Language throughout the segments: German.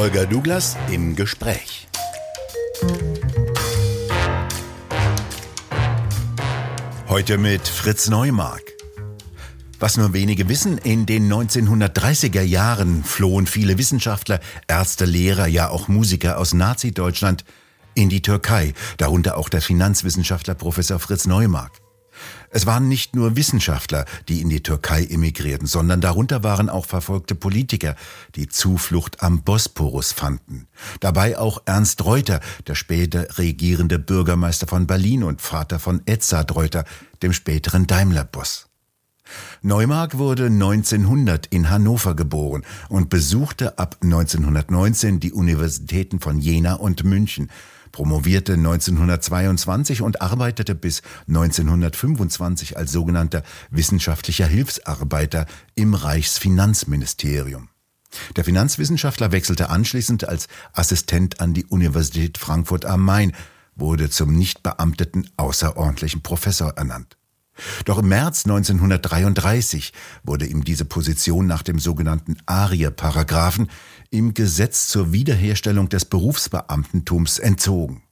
Holger Douglas im Gespräch. Heute mit Fritz Neumark. Was nur wenige wissen, in den 1930er Jahren flohen viele Wissenschaftler, Ärzte, Lehrer, ja auch Musiker aus Nazi-Deutschland in die Türkei, darunter auch der Finanzwissenschaftler Professor Fritz Neumark. Es waren nicht nur Wissenschaftler, die in die Türkei emigrierten, sondern darunter waren auch verfolgte Politiker, die Zuflucht am Bosporus fanden. Dabei auch Ernst Reuter, der später regierende Bürgermeister von Berlin und Vater von Edzard Reuter, dem späteren Daimler-Boss. Neumark wurde 1900 in Hannover geboren und besuchte ab 1919 die Universitäten von Jena und München, promovierte 1922 und arbeitete bis 1925 als sogenannter wissenschaftlicher Hilfsarbeiter im Reichsfinanzministerium. Der Finanzwissenschaftler wechselte anschließend als Assistent an die Universität Frankfurt am Main, wurde zum nicht beamteten außerordentlichen Professor ernannt. Doch im März 1933 wurde ihm diese Position nach dem sogenannten Arie-Paragraphen im Gesetz zur Wiederherstellung des Berufsbeamtentums entzogen.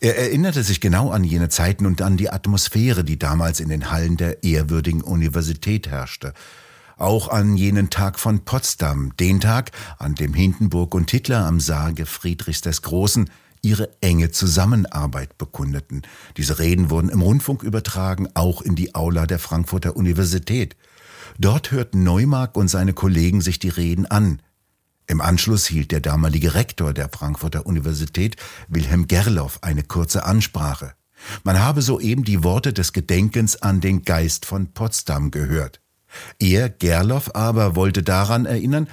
Er erinnerte sich genau an jene Zeiten und an die Atmosphäre, die damals in den Hallen der ehrwürdigen Universität herrschte. Auch an jenen Tag von Potsdam, den Tag, an dem Hindenburg und Hitler am Sarge Friedrichs des Großen ihre enge Zusammenarbeit bekundeten. Diese Reden wurden im Rundfunk übertragen, auch in die Aula der Frankfurter Universität. Dort hörten Neumark und seine Kollegen sich die Reden an. Im Anschluss hielt der damalige Rektor der Frankfurter Universität, Wilhelm Gerloff, eine kurze Ansprache. Man habe soeben die Worte des Gedenkens an den Geist von Potsdam gehört. Er, Gerloff, aber wollte daran erinnern,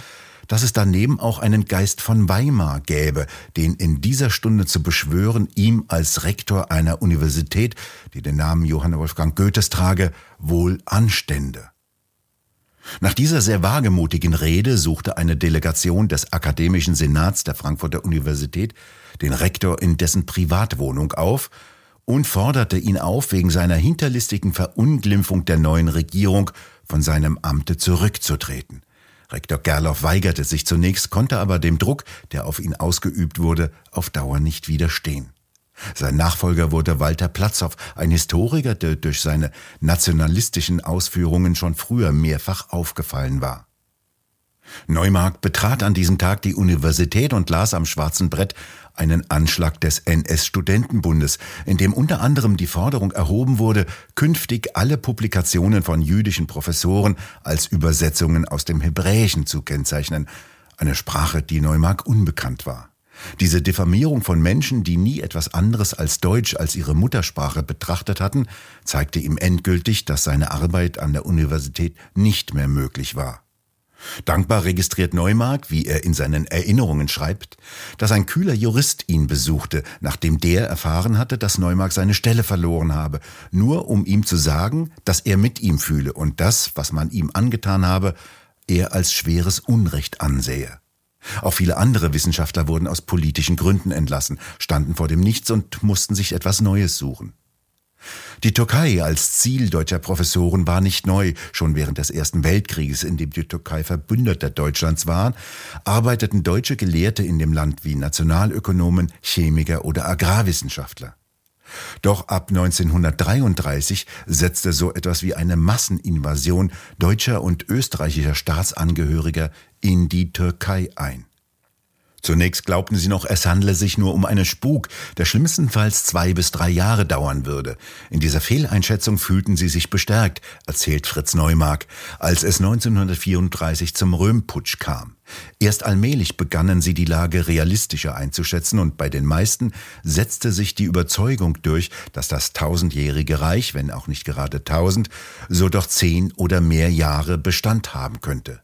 dass es daneben auch einen Geist von Weimar gäbe, den in dieser Stunde zu beschwören, ihm als Rektor einer Universität, die den Namen Johann Wolfgang Goethes trage, wohl anstände. Nach dieser sehr wagemutigen Rede suchte eine Delegation des Akademischen Senats der Frankfurter Universität den Rektor in dessen Privatwohnung auf und forderte ihn auf, wegen seiner hinterlistigen Verunglimpfung der neuen Regierung von seinem Amte zurückzutreten. Rektor Gerloff weigerte sich zunächst, konnte aber dem Druck, der auf ihn ausgeübt wurde, auf Dauer nicht widerstehen. Sein Nachfolger wurde Walter Platzow, ein Historiker, der durch seine nationalistischen Ausführungen schon früher mehrfach aufgefallen war. Neumark betrat an diesem Tag die Universität und las am schwarzen Brett einen Anschlag des NS-Studentenbundes, in dem unter anderem die Forderung erhoben wurde, künftig alle Publikationen von jüdischen Professoren als Übersetzungen aus dem Hebräischen zu kennzeichnen, eine Sprache, die Neumark unbekannt war. Diese Diffamierung von Menschen, die nie etwas anderes als Deutsch als ihre Muttersprache betrachtet hatten, zeigte ihm endgültig, dass seine Arbeit an der Universität nicht mehr möglich war. Dankbar registriert Neumark, wie er in seinen Erinnerungen schreibt, dass ein kühler Jurist ihn besuchte, nachdem der erfahren hatte, dass Neumark seine Stelle verloren habe, nur um ihm zu sagen, dass er mit ihm fühle und das, was man ihm angetan habe, er als schweres Unrecht ansähe. Auch viele andere Wissenschaftler wurden aus politischen Gründen entlassen, standen vor dem Nichts und mussten sich etwas Neues suchen. Die Türkei als Ziel deutscher Professoren war nicht neu. Schon während des Ersten Weltkrieges, in dem die Türkei Verbündeter Deutschlands war, arbeiteten deutsche Gelehrte in dem Land wie Nationalökonomen, Chemiker oder Agrarwissenschaftler. Doch ab 1933 setzte so etwas wie eine Masseninvasion deutscher und österreichischer Staatsangehöriger in die Türkei ein. Zunächst glaubten sie noch, es handle sich nur um einen Spuk, der schlimmstenfalls zwei bis drei Jahre dauern würde. In dieser Fehleinschätzung fühlten sie sich bestärkt, erzählt Fritz Neumark, als es 1934 zum Röhmputsch kam. Erst allmählich begannen sie die Lage realistischer einzuschätzen und bei den meisten setzte sich die Überzeugung durch, dass das tausendjährige Reich, wenn auch nicht gerade tausend, so doch zehn oder mehr Jahre Bestand haben könnte.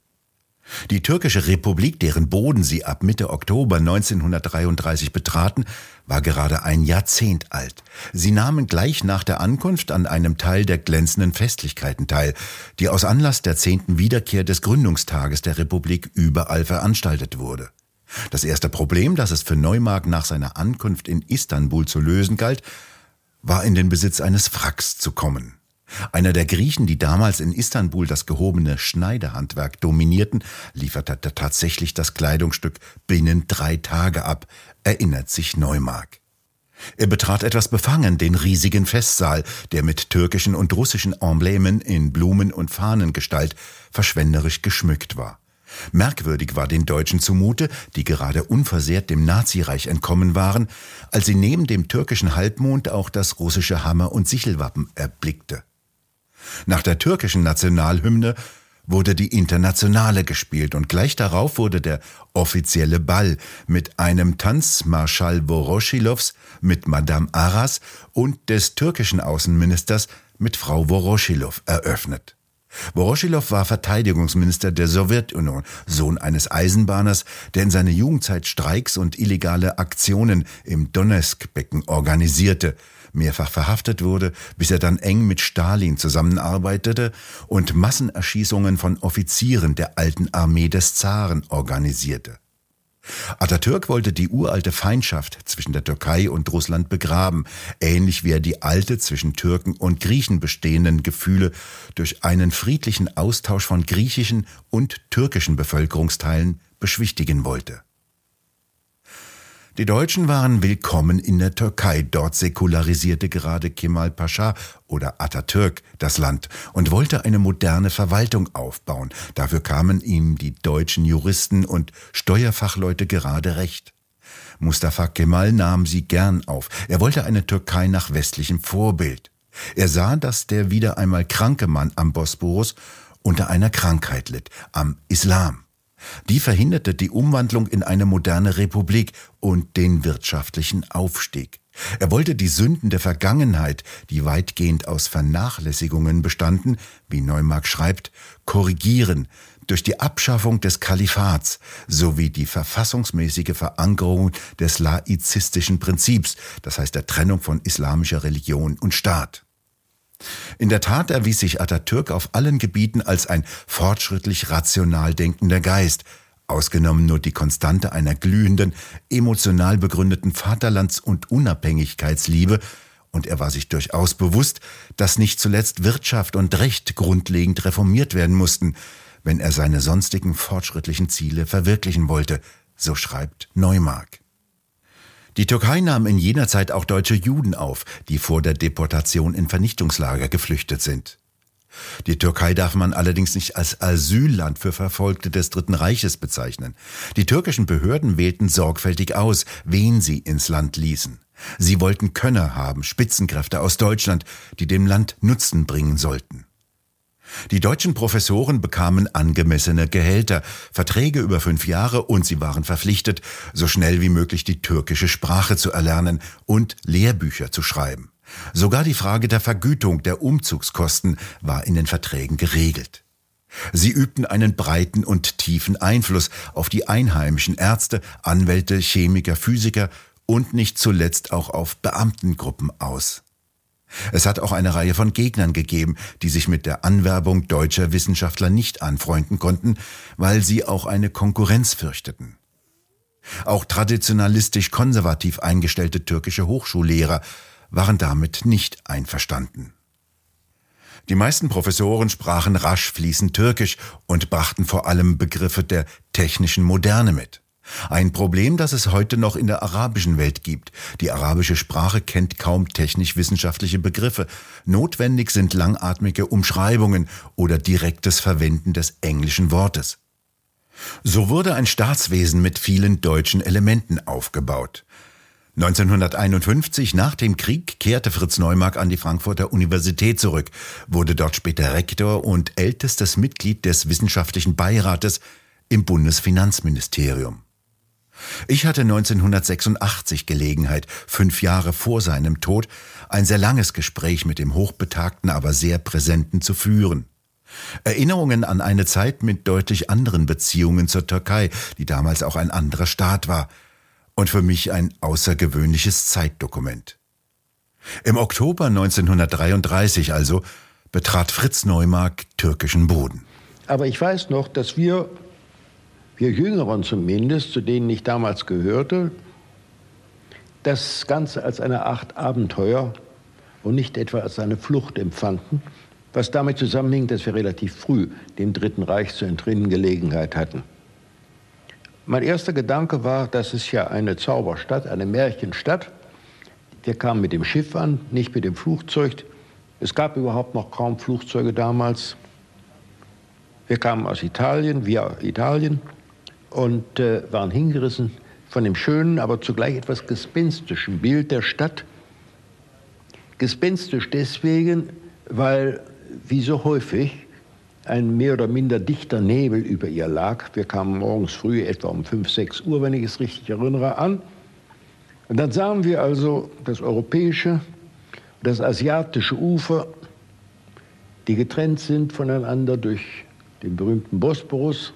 Die türkische Republik, deren Boden sie ab Mitte Oktober 1933 betraten, war gerade ein Jahrzehnt alt. Sie nahmen gleich nach der Ankunft an einem Teil der glänzenden Festlichkeiten teil, die aus Anlass der zehnten Wiederkehr des Gründungstages der Republik überall veranstaltet wurde. Das erste Problem, das es für Neumark nach seiner Ankunft in Istanbul zu lösen galt, war in den Besitz eines Wracks zu kommen. Einer der Griechen, die damals in Istanbul das gehobene Schneiderhandwerk dominierten, lieferte tatsächlich das Kleidungsstück binnen drei Tage ab, erinnert sich Neumark. Er betrat etwas befangen den riesigen Festsaal, der mit türkischen und russischen Emblemen in Blumen- und Fahnengestalt verschwenderisch geschmückt war. Merkwürdig war den Deutschen zumute, die gerade unversehrt dem Nazireich entkommen waren, als sie neben dem türkischen Halbmond auch das russische Hammer- und Sichelwappen erblickte. Nach der türkischen Nationalhymne wurde die Internationale gespielt und gleich darauf wurde der offizielle Ball mit einem Tanz Marschall Voroschilovs mit Madame Aras und des türkischen Außenministers mit Frau Voroshilov eröffnet. Voroshilov war Verteidigungsminister der Sowjetunion, Sohn eines Eisenbahners, der in seiner Jugendzeit Streiks und illegale Aktionen im Donetsk-Becken organisierte, mehrfach verhaftet wurde, bis er dann eng mit Stalin zusammenarbeitete und Massenerschießungen von Offizieren der alten Armee des Zaren organisierte. Atatürk wollte die uralte Feindschaft zwischen der Türkei und Russland begraben, ähnlich wie er die alte zwischen Türken und Griechen bestehenden Gefühle durch einen friedlichen Austausch von griechischen und türkischen Bevölkerungsteilen beschwichtigen wollte. Die Deutschen waren willkommen in der Türkei. Dort säkularisierte gerade Kemal Pascha oder Atatürk das Land und wollte eine moderne Verwaltung aufbauen. Dafür kamen ihm die deutschen Juristen und Steuerfachleute gerade recht. Mustafa Kemal nahm sie gern auf. Er wollte eine Türkei nach westlichem Vorbild. Er sah, dass der wieder einmal kranke Mann am Bosporus unter einer Krankheit litt, am Islam. Die verhinderte die Umwandlung in eine moderne Republik und den wirtschaftlichen Aufstieg. Er wollte die Sünden der Vergangenheit, die weitgehend aus Vernachlässigungen bestanden, wie Neumark schreibt, korrigieren durch die Abschaffung des Kalifats sowie die verfassungsmäßige Verankerung des laizistischen Prinzips, das heißt der Trennung von islamischer Religion und Staat. In der Tat erwies sich Atatürk auf allen Gebieten als ein fortschrittlich rational denkender Geist, ausgenommen nur die Konstante einer glühenden, emotional begründeten Vaterlands- und Unabhängigkeitsliebe, und er war sich durchaus bewusst, dass nicht zuletzt Wirtschaft und Recht grundlegend reformiert werden mussten, wenn er seine sonstigen fortschrittlichen Ziele verwirklichen wollte, so schreibt Neumark. Die Türkei nahm in jener Zeit auch deutsche Juden auf, die vor der Deportation in Vernichtungslager geflüchtet sind. Die Türkei darf man allerdings nicht als Asylland für Verfolgte des Dritten Reiches bezeichnen. Die türkischen Behörden wählten sorgfältig aus, wen sie ins Land ließen. Sie wollten Könner haben, Spitzenkräfte aus Deutschland, die dem Land Nutzen bringen sollten. Die deutschen Professoren bekamen angemessene Gehälter, Verträge über fünf Jahre und sie waren verpflichtet, so schnell wie möglich die türkische Sprache zu erlernen und Lehrbücher zu schreiben. Sogar die Frage der Vergütung der Umzugskosten war in den Verträgen geregelt. Sie übten einen breiten und tiefen Einfluss auf die einheimischen Ärzte, Anwälte, Chemiker, Physiker und nicht zuletzt auch auf Beamtengruppen aus. Es hat auch eine Reihe von Gegnern gegeben, die sich mit der Anwerbung deutscher Wissenschaftler nicht anfreunden konnten, weil sie auch eine Konkurrenz fürchteten. Auch traditionalistisch konservativ eingestellte türkische Hochschullehrer waren damit nicht einverstanden. Die meisten Professoren sprachen rasch fließend Türkisch und brachten vor allem Begriffe der technischen Moderne mit. Ein Problem, das es heute noch in der arabischen Welt gibt. Die arabische Sprache kennt kaum technisch-wissenschaftliche Begriffe. Notwendig sind langatmige Umschreibungen oder direktes Verwenden des englischen Wortes. So wurde ein Staatswesen mit vielen deutschen Elementen aufgebaut. 1951, nach dem Krieg, kehrte Fritz Neumark an die Frankfurter Universität zurück, wurde dort später Rektor und ältestes Mitglied des wissenschaftlichen Beirates im Bundesfinanzministerium. Ich hatte 1986 Gelegenheit, fünf Jahre vor seinem Tod, ein sehr langes Gespräch mit dem hochbetagten, aber sehr präsenten zu führen. Erinnerungen an eine Zeit mit deutlich anderen Beziehungen zur Türkei, die damals auch ein anderer Staat war, und für mich ein außergewöhnliches Zeitdokument. Im Oktober 1933 also betrat Fritz Neumark türkischen Boden. Aber ich weiß noch, dass wir wir Jüngeren zumindest, zu denen ich damals gehörte, das Ganze als eine Art Abenteuer und nicht etwa als eine Flucht empfanden, was damit zusammenhing, dass wir relativ früh dem Dritten Reich zu entrinnen Gelegenheit hatten. Mein erster Gedanke war, das ist ja eine Zauberstadt, eine Märchenstadt. Wir kamen mit dem Schiff an, nicht mit dem Flugzeug. Es gab überhaupt noch kaum Flugzeuge damals. Wir kamen aus Italien, via Italien, und äh, waren hingerissen von dem schönen, aber zugleich etwas gespenstischen Bild der Stadt. Gespenstisch deswegen, weil, wie so häufig, ein mehr oder minder dichter Nebel über ihr lag. Wir kamen morgens früh, etwa um 5, 6 Uhr, wenn ich es richtig erinnere, an. Und dann sahen wir also das europäische das asiatische Ufer, die getrennt sind voneinander durch den berühmten Bosporus.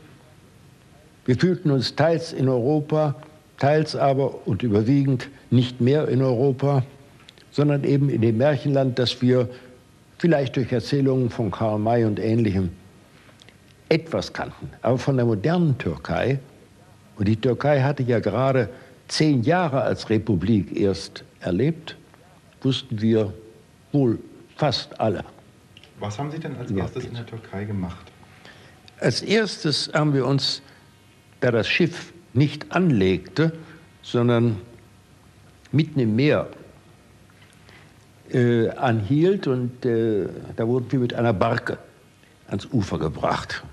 Wir fühlten uns teils in Europa, teils aber und überwiegend nicht mehr in Europa, sondern eben in dem Märchenland, das wir vielleicht durch Erzählungen von Karl May und Ähnlichem etwas kannten. Aber von der modernen Türkei, und die Türkei hatte ja gerade zehn Jahre als Republik erst erlebt, wussten wir wohl fast alle. Was haben Sie denn als erstes in der Türkei gemacht? Als erstes haben wir uns, da das Schiff nicht anlegte, sondern mitten im Meer äh, anhielt und äh, da wurden wir mit einer Barke ans Ufer gebracht.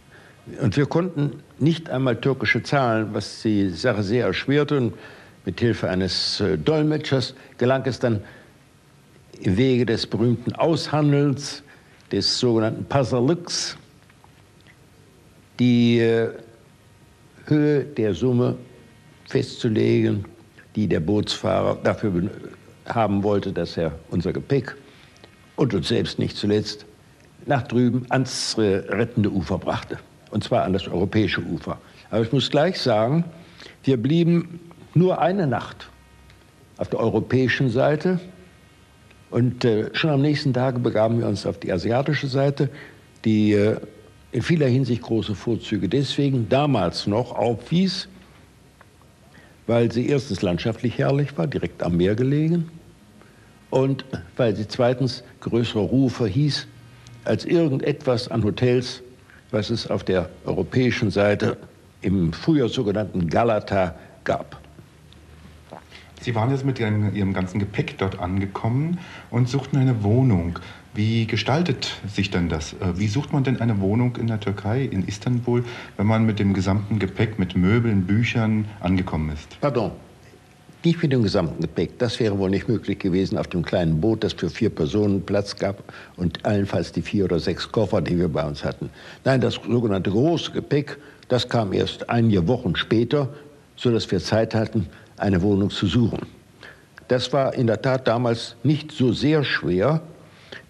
Und wir konnten nicht einmal türkische Zahlen, was die Sache sehr erschwerte. Und mit Hilfe eines äh, Dolmetschers gelang es dann im Wege des berühmten Aushandels, des sogenannten Pasalux, die äh, Höhe der Summe festzulegen, die der Bootsfahrer dafür haben wollte, dass er unser Gepäck und uns selbst nicht zuletzt nach drüben ans äh, rettende Ufer brachte und zwar an das europäische Ufer. Aber ich muss gleich sagen, wir blieben nur eine Nacht auf der europäischen Seite und äh, schon am nächsten Tag begaben wir uns auf die asiatische Seite, die äh, in vieler Hinsicht große Vorzüge deswegen damals noch aufwies, weil sie erstens landschaftlich herrlich war, direkt am Meer gelegen, und weil sie zweitens größere Ruhe verhieß als irgendetwas an Hotels, was es auf der europäischen Seite im früher sogenannten Galata gab. Sie waren jetzt mit Ihrem, ganzen Gepäck dort angekommen und suchten eine Wohnung. Wie gestaltet sich denn das? Äh, wie sucht man denn eine Wohnung in der Türkei, in Istanbul, wenn man mit dem gesamten Gepäck, mit Möbeln, Büchern angekommen ist? Pardon, nicht mit dem gesamten Gepäck. Das wäre wohl nicht möglich gewesen auf dem kleinen Boot, das für vier Personen Platz gab und allenfalls die vier oder sechs Koffer, die wir bei uns hatten. Nein, das sogenannte große Gepäck, das kam erst einige Wochen später, sodass wir Zeit hatten, eine Wohnung zu suchen. Das war in der Tat damals nicht so sehr schwer,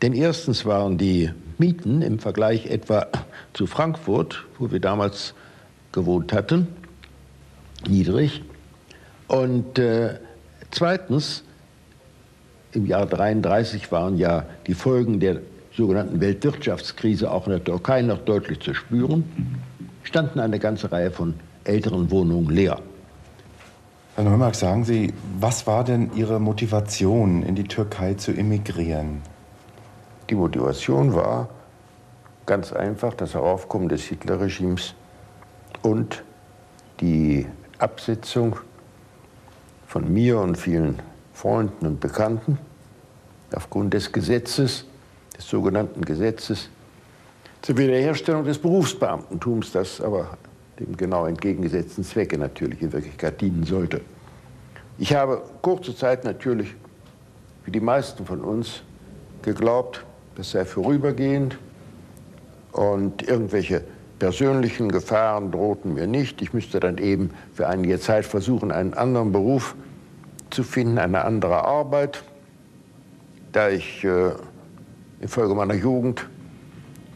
denn erstens waren die Mieten im Vergleich etwa zu Frankfurt, wo wir damals gewohnt hatten, niedrig. Und äh, zweitens, im Jahr 1933 waren ja die Folgen der sogenannten Weltwirtschaftskrise auch in der Türkei noch deutlich zu spüren, standen eine ganze Reihe von älteren Wohnungen leer. Herr Neumark, sagen Sie, was war denn Ihre Motivation, in die Türkei zu emigrieren? Die Motivation war ganz einfach das Heraufkommen des Hitlerregimes und die Absetzung von mir und vielen Freunden und Bekannten aufgrund des Gesetzes, des sogenannten Gesetzes zur Wiederherstellung des Berufsbeamtentums, das aber dem genau entgegengesetzten Zwecke natürlich in Wirklichkeit dienen sollte. Ich habe kurze Zeit natürlich, wie die meisten von uns, geglaubt, das sei vorübergehend und irgendwelche persönlichen Gefahren drohten mir nicht. Ich müsste dann eben für einige Zeit versuchen, einen anderen Beruf zu finden, eine andere Arbeit, da ich äh, infolge meiner Jugend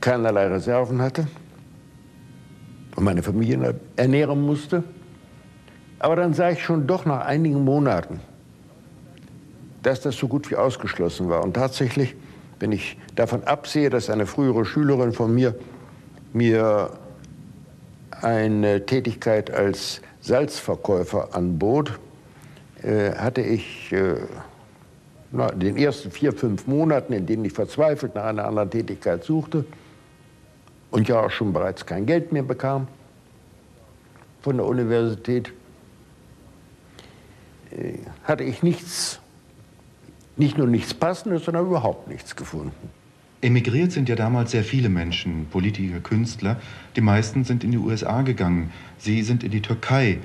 keinerlei Reserven hatte und meine Familie ernähren musste. Aber dann sah ich schon doch nach einigen Monaten, dass das so gut wie ausgeschlossen war. Und tatsächlich, wenn ich davon absehe, dass eine frühere Schülerin von mir mir eine Tätigkeit als Salzverkäufer anbot, äh, hatte ich äh, in den ersten vier, fünf Monaten, in denen ich verzweifelt nach einer anderen Tätigkeit suchte und ja auch schon bereits kein Geld mehr bekam von der Universität, äh, hatte ich nichts, nicht nur nichts Passendes, sondern überhaupt nichts gefunden. Emigriert sind ja damals sehr viele Menschen, Politiker, Künstler. Die meisten sind in die USA gegangen. Sie sind in die Türkei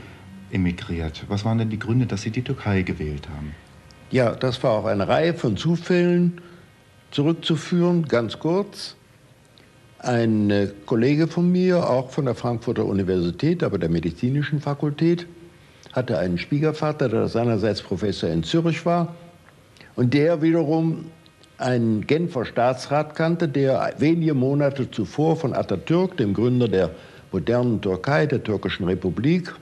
emigriert. Was waren denn die Gründe, dass Sie die Türkei gewählt haben? Ja, das war auch eine Reihe von Zufällen zurückzuführen, ganz kurz. Ein äh, Kollege von mir, auch von der Frankfurter Universität, aber der medizinischen Fakultät, hatte einen Schwiegervater, der seinerseits Professor in Zürich war. Und der wiederum einen Genfer Staatsrat kannte, der wenige Monate zuvor von Atatürk, dem Gründer der modernen Türkei, der türkischen Republik,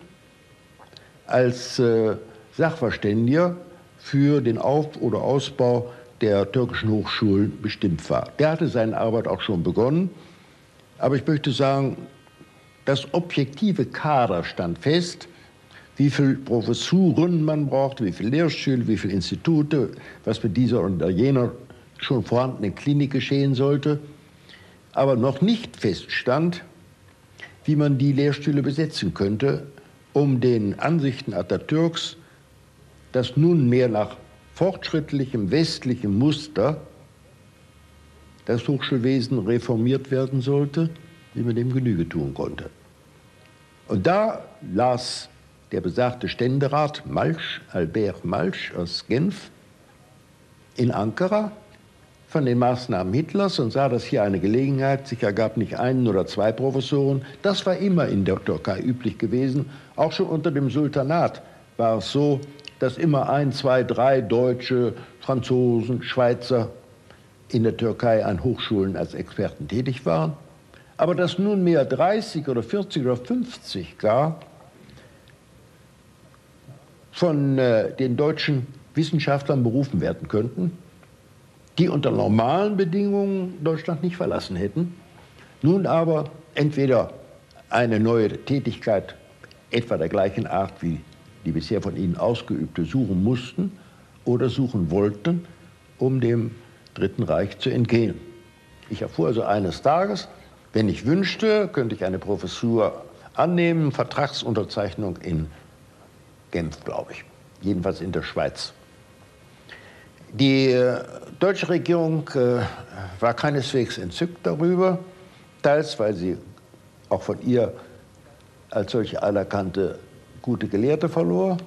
als äh, Sachverständiger für den Auf- oder Ausbau der türkischen Hochschulen bestimmt war. Der hatte seine Arbeit auch schon begonnen, aber ich möchte sagen, das objektive Kader stand fest, wie viele Professuren man braucht, wie viele Lehrstühle, wie viele Institute, was mit dieser oder jener schon vorhandenen Klinik geschehen sollte, aber noch nicht feststand, wie man die Lehrstühle besetzen könnte, um den Ansichten Atatürks, dass nunmehr nach fortschrittlichem westlichem Muster das Hochschulwesen reformiert werden sollte, wie man dem Genüge tun konnte. Und da las der besagte Ständerat Malsch, Albert Malsch aus Genf, in Ankara von den Maßnahmen Hitlers und sah, dass hier eine Gelegenheit sich ergab, nicht einen oder zwei Professoren. Das war immer in der Türkei üblich gewesen. Auch schon unter dem Sultanat war es so, dass immer ein, zwei, drei Deutsche, Franzosen, Schweizer in der Türkei an Hochschulen als Experten tätig waren. Aber dass nunmehr 30 oder 40 oder 50 gar von äh, den deutschen Wissenschaftlern berufen werden könnten, die unter normalen Bedingungen Deutschland nicht verlassen hätten, nun aber entweder eine neue Tätigkeit etwa der gleichen Art wie die bisher von ihnen ausgeübte suchen mussten oder suchen wollten, um dem Dritten Reich zu entgehen. Ich erfuhr also eines Tages, wenn ich wünschte, könnte ich eine Professur annehmen, Vertragsunterzeichnung in Genf, glaube ich, jedenfalls in der Schweiz. Die äh, deutsche Regierung äh, war keineswegs entzückt darüber, teils weil sie auch von ihr als solche anerkannte gute Gelehrte verlor,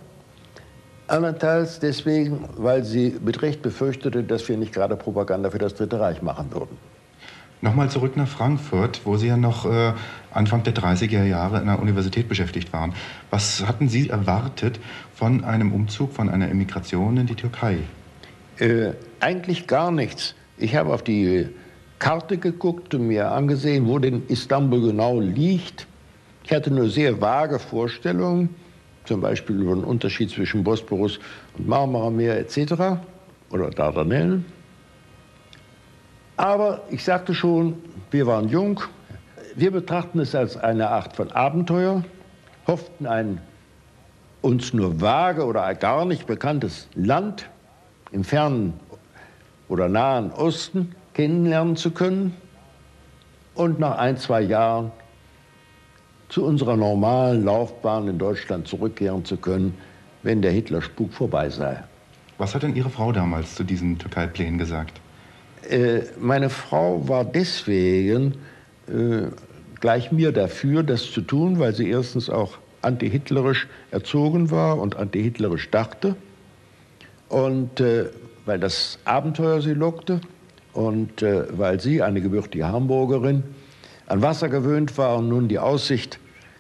andernteils deswegen, weil sie mit Recht befürchtete, dass wir nicht gerade Propaganda für das Dritte Reich machen würden. Nochmal zurück nach Frankfurt, wo Sie ja noch äh, Anfang der 30er Jahre in der Universität beschäftigt waren. Was hatten Sie erwartet von einem Umzug, von einer Emigration in die Türkei? Äh, eigentlich gar nichts. Ich habe auf die Karte geguckt und mir angesehen, wo denn Istanbul genau liegt. Ich hatte nur sehr vage Vorstellungen, zum Beispiel über den Unterschied zwischen Bosporus und Marmarameer etc. oder Dardanellen. Aber ich sagte schon, wir waren jung, wir betrachten es als eine Art von Abenteuer, hofften ein uns nur vage oder gar nicht bekanntes Land im fernen oder nahen Osten kennenlernen zu können und nach ein, zwei Jahren zu unserer normalen Laufbahn in Deutschland zurückkehren zu können, wenn der Hitlerspuk vorbei sei. Was hat denn Ihre Frau damals zu diesen Türkei-Plänen gesagt? Äh, meine Frau war deswegen äh, gleich mir dafür, das zu tun, weil sie erstens auch antihitlerisch erzogen war und antihitlerisch dachte und äh, weil das Abenteuer sie lockte und äh, weil sie, eine gebürtige Hamburgerin, an Wasser gewöhnt war und nun die Aussicht,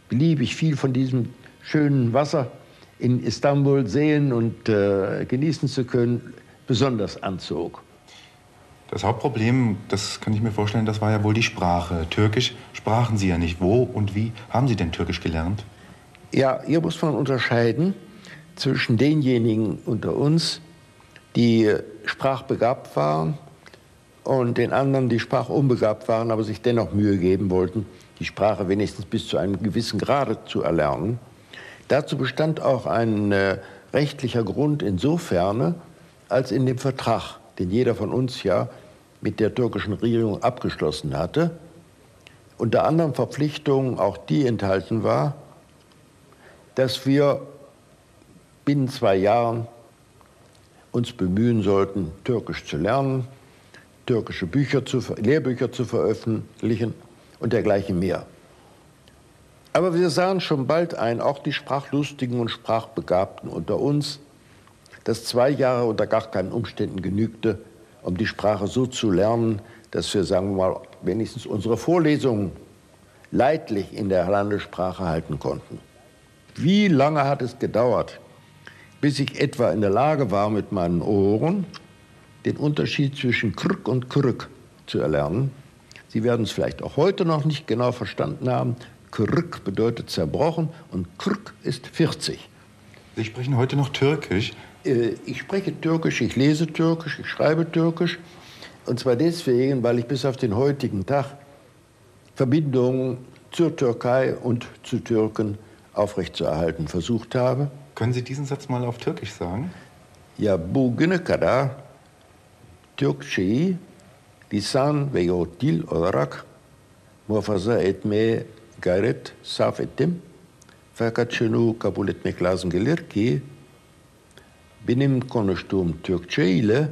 beliebig viel von diesem schönen Wasser in Istanbul sehen und äh, genießen zu können, besonders anzog. Das Hauptproblem, das kann ich mir vorstellen, das war ja wohl die Sprache. Türkisch sprachen Sie ja nicht. Wo und wie haben Sie denn Türkisch gelernt? Ja, hier muss man unterscheiden zwischen denjenigen unter uns, die sprachbegabt waren und den anderen, die sprachunbegabt waren, aber sich dennoch Mühe geben wollten, die Sprache wenigstens bis zu einem gewissen Grade zu erlernen. Dazu bestand auch ein äh, rechtlicher Grund insofern, als in dem Vertrag, den jeder von uns ja mit der türkischen Regierung abgeschlossen hatte, unter anderem Verpflichtungen auch die enthalten war, dass wir binnen zwei Jahren uns bemühen sollten, Türkisch zu lernen, türkische Bücher zu, Lehrbücher zu veröffentlichen und dergleichen mehr. Aber wir sahen schon bald ein, auch die Sprachlustigen und Sprachbegabten unter uns, dass zwei Jahre unter gar keinen Umständen genügte, um die Sprache so zu lernen, dass wir, sagen wir mal, wenigstens unsere Vorlesungen leidlich in der Landessprache halten konnten. Wie lange hat es gedauert, bis ich etwa in der Lage war, mit meinen Ohren den Unterschied zwischen Krück und Krück zu erlernen? Sie werden es vielleicht auch heute noch nicht genau verstanden haben. Krück bedeutet zerbrochen und Krück ist 40. Sie sprechen heute noch Türkisch. Äh, ich spreche Türkisch, ich lese Türkisch, ich schreibe Türkisch. Und zwar deswegen, weil ich bis auf den heutigen Tag Verbindungen zur Türkei und zu Türken aufrechtzuerhalten versucht habe. Können Sie diesen Satz mal auf Türkisch sagen? Ja, bugüne kadar Türkçeyi lisan ve dil olarak muhafaza etmeye gayret sarf ettim. Fakat şunu kabul etmek lazım gelir ki benim konuştuğum Türkçe ile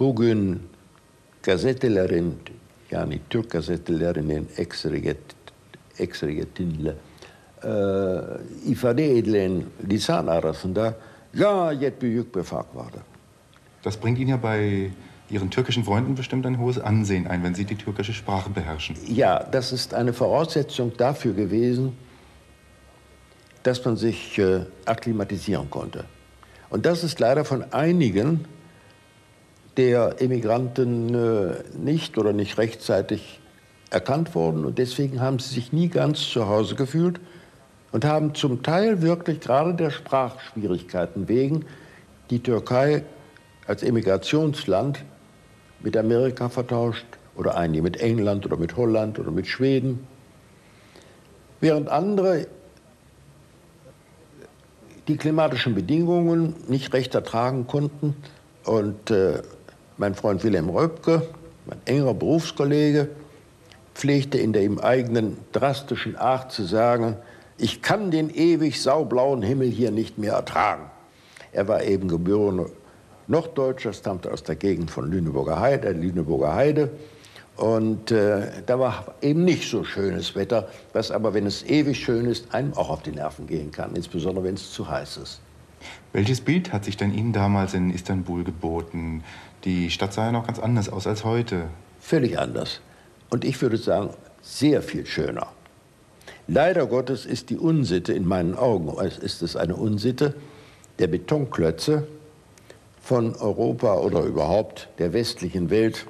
bugün gazetelerin yani Türk gazetelerinin ekseriyet, ekseriyetinle e, ifade edilen lisan arasında gayet büyük bir fark vardı. Das bringt Ihnen ja bei Ihren türkischen Freunden bestimmt ein hohes Ansehen ein, wenn Sie die türkische Sprache beherrschen. Ja, das ist eine Voraussetzung dafür gewesen, dass man sich äh, akklimatisieren konnte. Und das ist leider von einigen der Emigranten äh, nicht oder nicht rechtzeitig erkannt worden. Und deswegen haben sie sich nie ganz zu Hause gefühlt und haben zum Teil wirklich gerade der Sprachschwierigkeiten wegen die Türkei als Emigrationsland mit Amerika vertauscht oder einige mit England oder mit Holland oder mit Schweden, während andere die klimatischen Bedingungen nicht recht ertragen konnten. Und äh, mein Freund Wilhelm Röpke, mein enger Berufskollege, pflegte in der ihm eigenen drastischen Art zu sagen, ich kann den ewig saublauen Himmel hier nicht mehr ertragen. Er war eben geborener Norddeutscher, stammte aus der Gegend von Lüneburger Heide, Lüneburger Heide. Und äh, da war eben nicht so schönes Wetter, was aber, wenn es ewig schön ist, einem auch auf die Nerven gehen kann, insbesondere wenn es zu heiß ist. Welches Bild hat sich denn Ihnen damals in Istanbul geboten? Die Stadt sah ja noch ganz anders aus als heute. Völlig anders. Und ich würde sagen, sehr viel schöner. Leider Gottes ist die Unsitte, in meinen Augen ist es eine Unsitte, der Betonklötze, von Europa oder überhaupt der westlichen Welt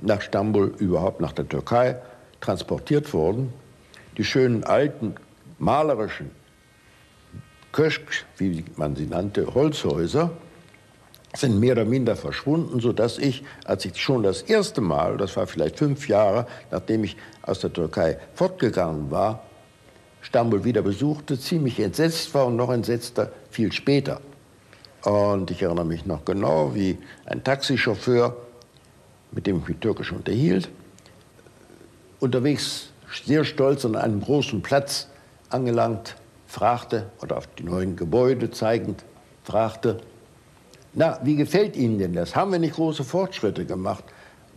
nach Stambul, überhaupt nach der Türkei transportiert worden. Die schönen alten malerischen Köschks, wie man sie nannte, Holzhäuser, sind mehr oder minder verschwunden, sodass ich, als ich schon das erste Mal, das war vielleicht fünf Jahre, nachdem ich aus der Türkei fortgegangen war, Stambul wieder besuchte, ziemlich entsetzt war und noch entsetzter viel später. Und ich erinnere mich noch genau, wie ein Taxichauffeur, mit dem ich mich türkisch unterhielt, unterwegs sehr stolz an einem großen Platz angelangt, fragte, oder auf die neuen Gebäude zeigend, fragte, na, wie gefällt Ihnen denn das? Haben wir nicht große Fortschritte gemacht?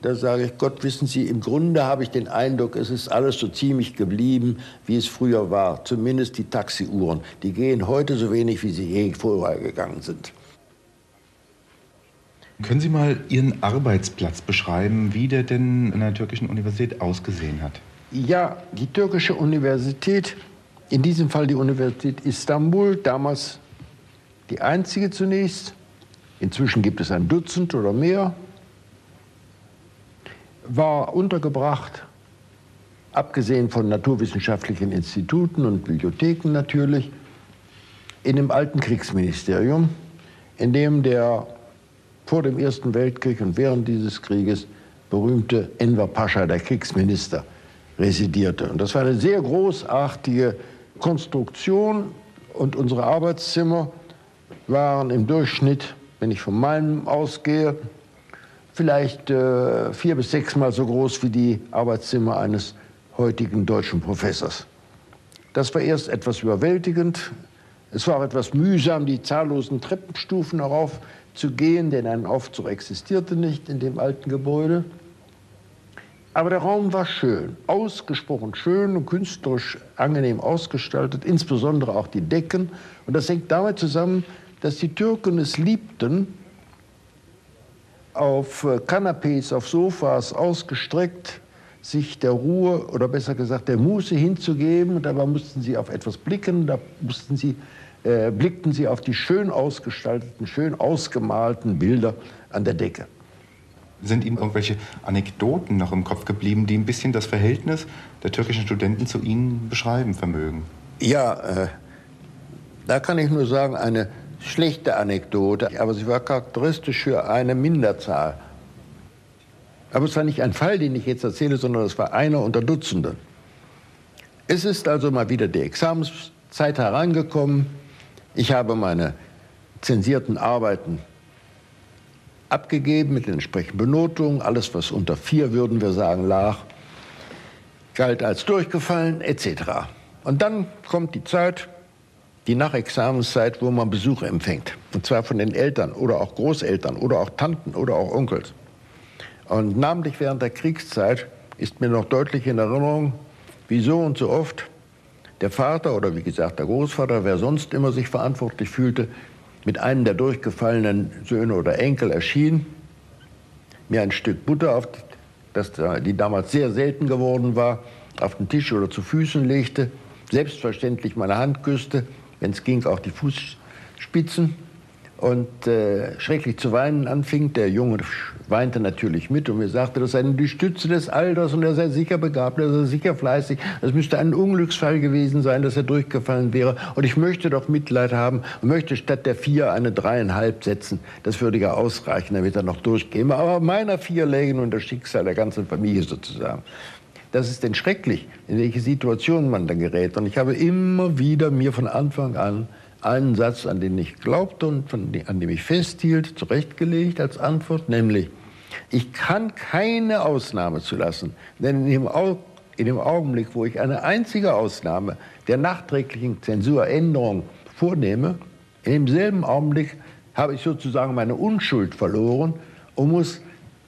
Da sage ich, Gott, wissen Sie, im Grunde habe ich den Eindruck, es ist alles so ziemlich geblieben, wie es früher war. Zumindest die Taxiuhren. Die gehen heute so wenig, wie sie je vorher gegangen sind. Können Sie mal Ihren Arbeitsplatz beschreiben, wie der denn an der türkischen Universität ausgesehen hat? Ja, die türkische Universität, in diesem Fall die Universität Istanbul, damals die einzige zunächst, inzwischen gibt es ein Dutzend oder mehr, war untergebracht, abgesehen von naturwissenschaftlichen Instituten und Bibliotheken natürlich, in dem alten Kriegsministerium, in dem der vor dem Ersten Weltkrieg und während dieses Krieges berühmte Enver Pascha, der Kriegsminister, residierte. Und das war eine sehr großartige Konstruktion und unsere Arbeitszimmer waren im Durchschnitt wenn ich von meinem ausgehe, vielleicht äh, vier bis sechsmal so groß wie die Arbeitszimmer eines heutigen deutschen Professors. Das war erst etwas überwältigend. Es war etwas mühsam, die zahllosen Treppenstufen herauf zu gehen, denn ein Aufzug existierte nicht in dem alten Gebäude. Aber der Raum war schön, ausgesprochen schön und künstlerisch angenehm ausgestaltet, insbesondere auch die Decken. Und das hängt damit zusammen, dass die Türken es liebten, auf äh, Kanapés, auf Sofas ausgestreckt, sich der Ruhe oder besser gesagt der Muße hinzugeben. Und dabei mussten sie auf etwas blicken, da mussten sie, äh, blickten sie auf die schön ausgestalteten, schön ausgemalten Bilder an der Decke. Sind ihm irgendwelche Anekdoten noch im Kopf geblieben, die ein bisschen das Verhältnis der türkischen Studenten zu Ihnen beschreiben vermögen? Ja, äh, da kann ich nur sagen, eine schlechte Anekdote, aber sie war charakteristisch für eine Minderzahl. Aber es war nicht ein Fall, den ich jetzt erzähle, sondern es war einer unter Dutzenden. Es ist also mal wieder die Examenszeit herangekommen. Ich habe meine zensierten Arbeiten abgegeben mit den entsprechenden Benotungen. Alles, was unter vier, würden wir sagen, lag, galt als durchgefallen, etc. Und dann kommt die Zeit, die Nachexamenszeit, wo man Besuch empfängt. Und zwar von den Eltern oder auch Großeltern oder auch Tanten oder auch Onkels. Und namentlich während der Kriegszeit ist mir noch deutlich in Erinnerung, wie so und so oft der Vater oder wie gesagt der Großvater, wer sonst immer sich verantwortlich fühlte, mit einem der durchgefallenen Söhne oder Enkel erschien, mir ein Stück Butter, auf das, die damals sehr selten geworden war, auf den Tisch oder zu Füßen legte, selbstverständlich meine Hand küsste, wenn es ging, auch die Fußspitzen und äh, schrecklich zu weinen anfing. Der Junge weinte natürlich mit und mir sagte, das sei die Stütze des Alters und er sei sicher begabt, er sei sicher fleißig. Es müsste ein Unglücksfall gewesen sein, dass er durchgefallen wäre. Und ich möchte doch Mitleid haben und möchte statt der vier eine dreieinhalb setzen. Das würde ja ausreichen, damit er noch durchkäme. Aber meiner vier läge nun das Schicksal der ganzen Familie sozusagen. Das ist denn schrecklich, in welche Situation man dann gerät. Und ich habe immer wieder mir von Anfang an einen Satz, an den ich glaubte und von, an dem ich festhielt, zurechtgelegt als Antwort, nämlich, ich kann keine Ausnahme zulassen, denn in dem, in dem Augenblick, wo ich eine einzige Ausnahme der nachträglichen Zensuränderung vornehme, in demselben Augenblick habe ich sozusagen meine Unschuld verloren und muss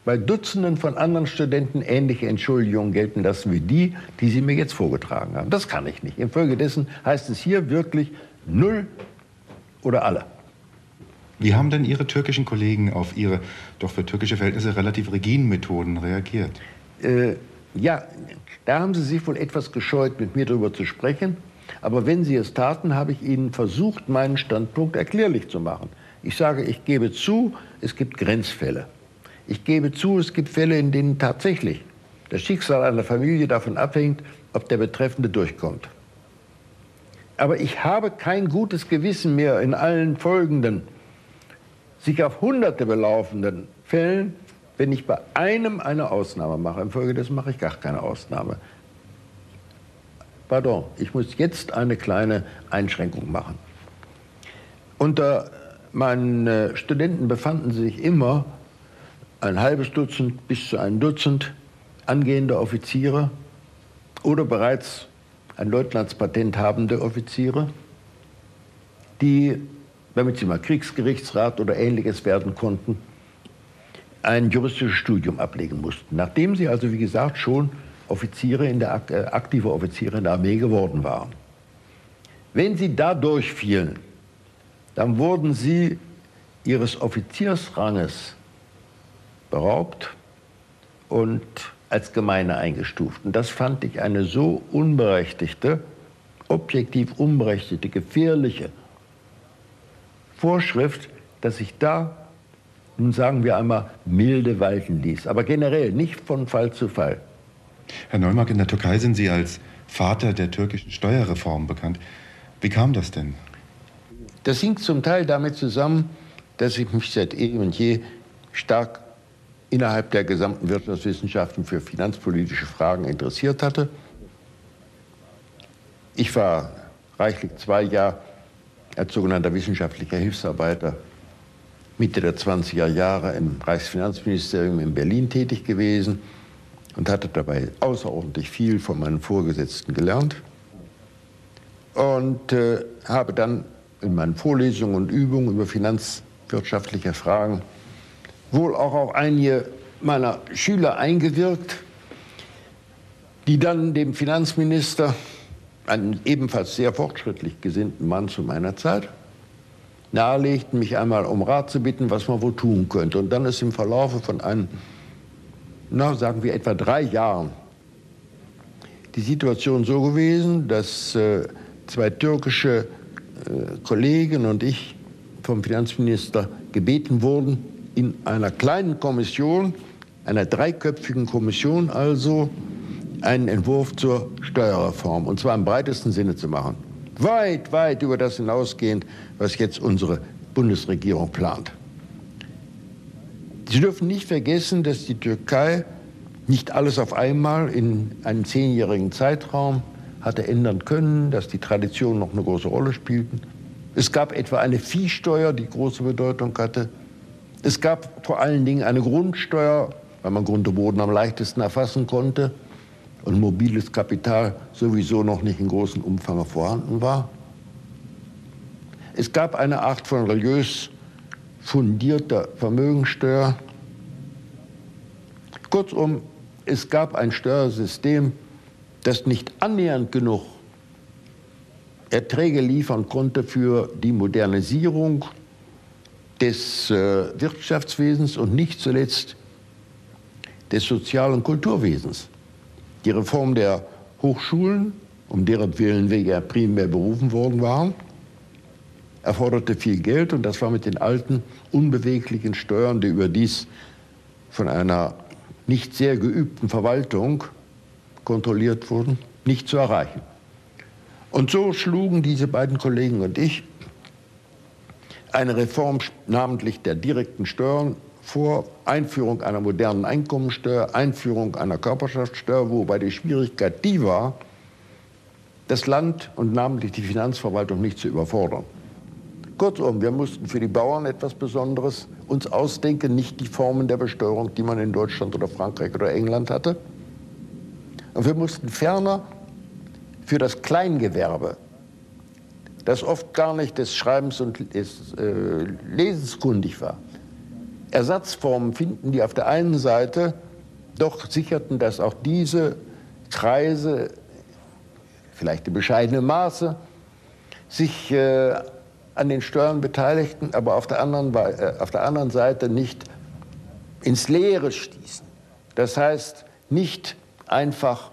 bei Dutzenden von anderen Studenten ähnliche Entschuldigungen gelten lassen wie die, die Sie mir jetzt vorgetragen haben. Das kann ich nicht. Infolgedessen heißt es hier wirklich null oder alle. Wie haben denn Ihre türkischen Kollegen auf Ihre doch für türkische Verhältnisse relativ rigiden Methoden reagiert? Äh, ja, da haben Sie sich wohl etwas gescheut, mit mir darüber zu sprechen. Aber wenn Sie es taten, habe ich Ihnen versucht, meinen Standpunkt erklärlich zu machen. Ich sage, ich gebe zu, es gibt Grenzfälle. Ich gebe zu, es gibt Fälle, in denen tatsächlich das Schicksal einer Familie davon abhängt, ob der Betreffende durchkommt. Aber ich habe kein gutes Gewissen mehr in allen folgenden, sich auf Hunderte belaufenden Fällen, wenn ich bei einem eine Ausnahme mache. Infolgedessen mache ich gar keine Ausnahme. Pardon, ich muss jetzt eine kleine Einschränkung machen. Unter meinen äh, Studenten befanden sich immer ein halbes Dutzend bis zu ein Dutzend angehende Offiziere oder bereits ein Leutnantspatent habende Offiziere, die, damit sie mal Kriegsgerichtsrat oder ähnliches werden konnten, ein juristisches Studium ablegen mussten. Nachdem sie also, wie gesagt, schon Offiziere in der, äh, aktive Offiziere in der Armee geworden waren. Wenn sie da durchfielen, dann wurden sie ihres Offiziersranges beraubt und als Gemeine eingestuft. Und das fand ich eine so unberechtigte, objektiv unberechtigte, gefährliche Vorschrift, dass ich da, nun sagen wir einmal, milde walten ließ. Aber generell, nicht von Fall zu Fall. Herr Neumark, in der Türkei sind Sie als Vater der türkischen Steuerreform bekannt. Wie kam das denn? Das hing zum Teil damit zusammen, dass ich mich seit eh und je stark innerhalb der gesamten Wirtschaftswissenschaften für finanzpolitische Fragen interessiert hatte. Ich war reichlich zwei Jahre als sogenannter wissenschaftlicher Hilfsarbeiter Mitte der 20er Jahre im Reichsfinanzministerium in Berlin tätig gewesen und hatte dabei außerordentlich viel von meinen Vorgesetzten gelernt. Und äh, habe dann in meinen Vorlesungen und Übungen über finanzwirtschaftliche Fragen wohl auch auf einige meiner Schüler eingewirkt, die dann dem Finanzminister, einen ebenfalls sehr fortschrittlich gesinnten Mann zu meiner Zeit, nahelegten, mich einmal um Rat zu bitten, was man wohl tun könnte. Und dann ist im Verlaufe von einem, na, sagen wir etwa drei Jahren, die Situation so gewesen, dass äh, zwei türkische äh, Kollegen und ich vom Finanzminister gebeten wurden, in einer kleinen Kommission, einer dreiköpfigen Kommission also, einen Entwurf zur Steuerreform, und zwar im breitesten Sinne zu machen. Weit, weit über das hinausgehend, was jetzt unsere Bundesregierung plant. Sie dürfen nicht vergessen, dass die Türkei nicht alles auf einmal in einem zehnjährigen Zeitraum hatte ändern können, dass die Traditionen noch eine große Rolle spielten. Es gab etwa eine Viehsteuer, die große Bedeutung hatte. Es gab vor allen Dingen eine Grundsteuer, weil man Grund und Boden am leichtesten erfassen konnte und mobiles Kapital sowieso noch nicht in großem Umfang vorhanden war. Es gab eine Art von religiös fundierter Vermögensteuer. Kurzum, es gab ein Steuersystem, das nicht annähernd genug Erträge liefern konnte für die Modernisierung des äh, Wirtschaftswesens und nicht zuletzt des Sozial- und Kulturwesens. Die Reform der Hochschulen, um deren Willen wir ja primär berufen worden waren, erforderte viel Geld und das war mit den alten, unbeweglichen Steuern, die überdies von einer nicht sehr geübten Verwaltung kontrolliert wurden, nicht zu erreichen. Und so schlugen diese beiden Kollegen und ich eine Reform namentlich der direkten Steuern vor, Einführung einer modernen Einkommensteuer, Einführung einer Körperschaftssteuer, wobei die Schwierigkeit die war, das Land und namentlich die Finanzverwaltung nicht zu überfordern. Kurzum, wir mussten für die Bauern etwas Besonderes uns ausdenken, nicht die Formen der Besteuerung, die man in Deutschland oder Frankreich oder England hatte. Und wir mussten ferner für das Kleingewerbe, das oft gar nicht des Schreibens und des äh, Lesens kundig war, Ersatzformen finden, die auf der einen Seite doch sicherten, dass auch diese Kreise, vielleicht in bescheidenem Maße, sich äh, an den Steuern beteiligten, aber auf der, anderen, äh, auf der anderen Seite nicht ins Leere stießen. Das heißt, nicht einfach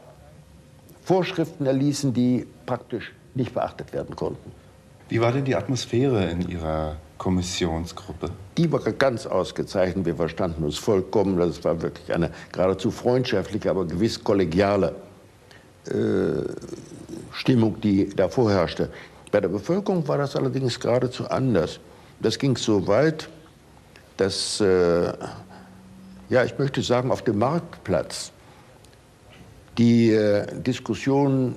Vorschriften erließen, die praktisch nicht beachtet werden konnten. Wie war denn die Atmosphäre in Ihrer Kommissionsgruppe? Die war ganz ausgezeichnet. Wir verstanden uns vollkommen. Das war wirklich eine geradezu freundschaftliche, aber gewiss kollegiale äh, Stimmung, die da vorherrschte. Bei der Bevölkerung war das allerdings geradezu anders. Das ging so weit, dass, äh, ja, ich möchte sagen, auf dem Marktplatz die äh, Diskussionen